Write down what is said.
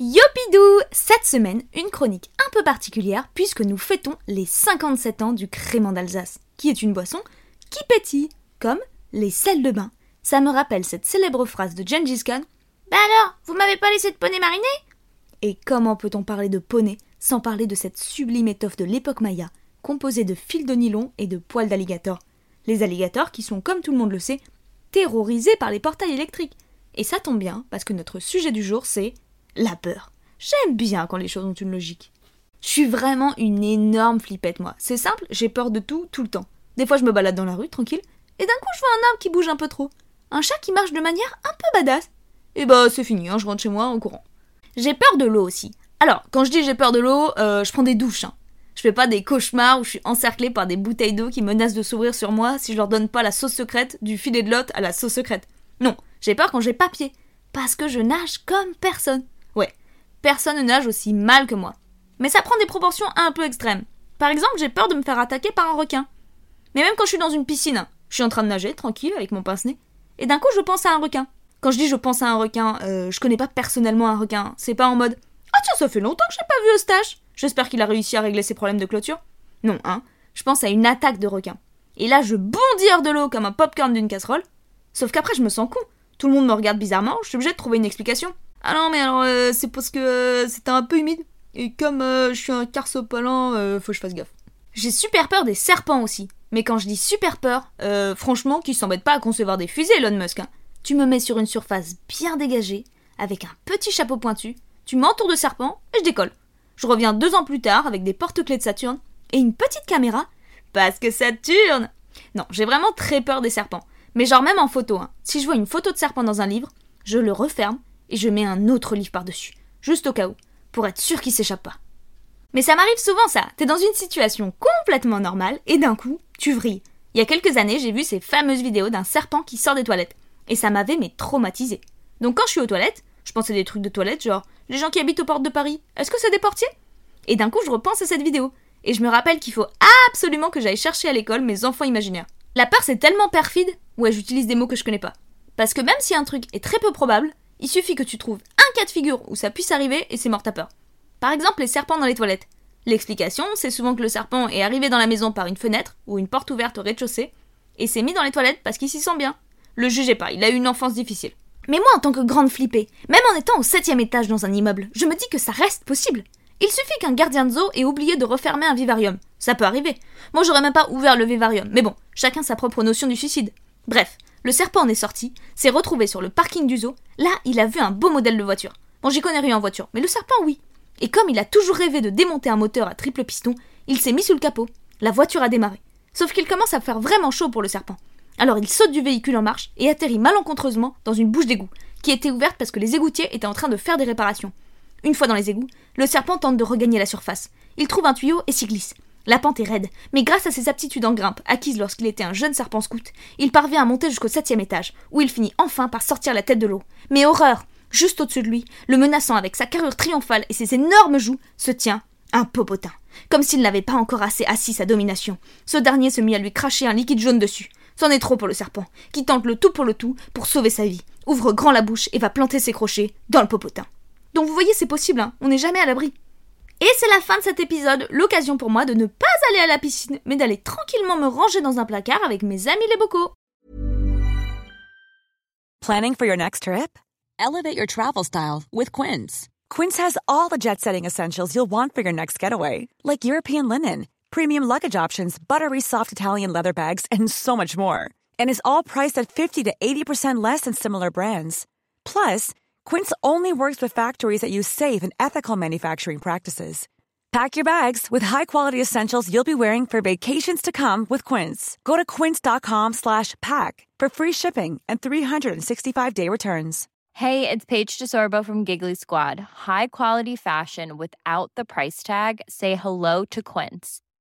Yopidou Cette semaine, une chronique un peu particulière puisque nous fêtons les 57 ans du crément d'Alsace, qui est une boisson qui pétille, comme les sels de bain. Ça me rappelle cette célèbre phrase de Gengis Khan Bah alors, vous m'avez pas laissé de poney mariné? Et comment peut-on parler de poney sans parler de cette sublime étoffe de l'époque maya, composée de fils de nylon et de poils d'alligator? Les alligators qui sont, comme tout le monde le sait, terrorisés par les portails électriques. Et ça tombe bien, parce que notre sujet du jour, c'est la peur. J'aime bien quand les choses ont une logique. Je suis vraiment une énorme flippette, moi. C'est simple, j'ai peur de tout, tout le temps. Des fois, je me balade dans la rue, tranquille, et d'un coup, je vois un arbre qui bouge un peu trop. Un chat qui marche de manière un peu badass. Et bah, c'est fini, hein, je rentre chez moi en courant. J'ai peur de l'eau aussi. Alors, quand je dis j'ai peur de l'eau, euh, je prends des douches. Hein. Je fais pas des cauchemars où je suis encerclée par des bouteilles d'eau qui menacent de s'ouvrir sur moi si je leur donne pas la sauce secrète du filet de l'hôte à la sauce secrète. Non, j'ai peur quand j'ai pas pied. Parce que je nage comme personne. Personne ne nage aussi mal que moi. Mais ça prend des proportions un peu extrêmes. Par exemple, j'ai peur de me faire attaquer par un requin. Mais même quand je suis dans une piscine, je suis en train de nager, tranquille, avec mon pince-nez, et d'un coup je pense à un requin. Quand je dis je pense à un requin, euh, je connais pas personnellement un requin. C'est pas en mode Ah tiens, ça fait longtemps que j'ai pas vu Eustache. J'espère qu'il a réussi à régler ses problèmes de clôture. Non, hein. Je pense à une attaque de requin. Et là, je bondis hors de l'eau comme un popcorn d'une casserole. Sauf qu'après, je me sens con. Tout le monde me regarde bizarrement, je suis obligée de trouver une explication. Ah non, mais alors, euh, c'est parce que euh, c'était un peu humide. Et comme euh, je suis un carsopalant, faut que je fasse gaffe. J'ai super peur des serpents aussi. Mais quand je dis super peur, franchement, qui s'embête pas à concevoir des fusées, Elon Musk. Hein. Tu me mets sur une surface bien dégagée, avec un petit chapeau pointu, tu m'entoures de serpents, et je décolle. Je reviens deux ans plus tard avec des porte-clés de Saturne et une petite caméra, parce que Saturne Non, j'ai vraiment très peur des serpents. Mais genre même en photo, hein. si je vois une photo de serpent dans un livre, je le referme et je mets un autre livre par-dessus, juste au cas où, pour être sûr qu'il s'échappe pas. Mais ça m'arrive souvent ça, t'es dans une situation complètement normale et d'un coup, tu vrilles. Il y a quelques années, j'ai vu ces fameuses vidéos d'un serpent qui sort des toilettes, et ça m'avait mais traumatisé. Donc quand je suis aux toilettes, je pensais des trucs de toilettes genre les gens qui habitent aux portes de Paris, est-ce que c'est des portiers? Et d'un coup, je repense à cette vidéo, et je me rappelle qu'il faut absolument que j'aille chercher à l'école mes enfants imaginaires. La peur c'est tellement perfide, ouais j'utilise des mots que je connais pas. Parce que même si un truc est très peu probable, il suffit que tu trouves un cas de figure où ça puisse arriver et c'est mort ta peur. Par exemple, les serpents dans les toilettes. L'explication, c'est souvent que le serpent est arrivé dans la maison par une fenêtre ou une porte ouverte au rez-de-chaussée et s'est mis dans les toilettes parce qu'il s'y sent bien. Le jugez pas, il a eu une enfance difficile. Mais moi, en tant que grande flippée, même en étant au septième étage dans un immeuble, je me dis que ça reste possible. Il suffit qu'un gardien de zoo ait oublié de refermer un vivarium. Ça peut arriver. Moi, j'aurais même pas ouvert le vivarium. Mais bon, chacun sa propre notion du suicide. Bref, le serpent en est sorti, s'est retrouvé sur le parking du zoo. Là, il a vu un beau modèle de voiture. Bon, j'y connais rien en voiture, mais le serpent, oui. Et comme il a toujours rêvé de démonter un moteur à triple piston, il s'est mis sous le capot. La voiture a démarré. Sauf qu'il commence à faire vraiment chaud pour le serpent. Alors il saute du véhicule en marche et atterrit malencontreusement dans une bouche d'égout, qui était ouverte parce que les égoutiers étaient en train de faire des réparations. Une fois dans les égouts, le serpent tente de regagner la surface. Il trouve un tuyau et s'y glisse. La pente est raide, mais grâce à ses aptitudes en grimpe, acquises lorsqu'il était un jeune serpent scout, il parvient à monter jusqu'au septième étage, où il finit enfin par sortir la tête de l'eau. Mais horreur Juste au-dessus de lui, le menaçant avec sa carrure triomphale et ses énormes joues, se tient un popotin. Comme s'il n'avait pas encore assez assis sa domination. Ce dernier se mit à lui cracher un liquide jaune dessus. C'en est trop pour le serpent, qui tente le tout pour le tout pour sauver sa vie, ouvre grand la bouche et va planter ses crochets dans le popotin. Donc vous voyez, c'est possible, hein on n'est jamais à l'abri. Et c'est la fin de cet épisode, l'occasion pour moi de ne pas aller à la piscine, mais d'aller tranquillement me ranger dans un placard avec mes amis les bocaux. Planning for your next trip? Elevate your travel style with Quince. Quince has all the jet setting essentials you'll want for your next getaway, like European linen, premium luggage options, buttery soft Italian leather bags, and so much more. And is all priced at 50 to 80% less than similar brands. Plus, Quince only works with factories that use safe and ethical manufacturing practices. Pack your bags with high-quality essentials you'll be wearing for vacations to come with Quince. Go to quince.com/pack for free shipping and 365-day returns. Hey, it's Paige DeSorbo from Giggly Squad. High quality fashion without the price tag. Say hello to Quince.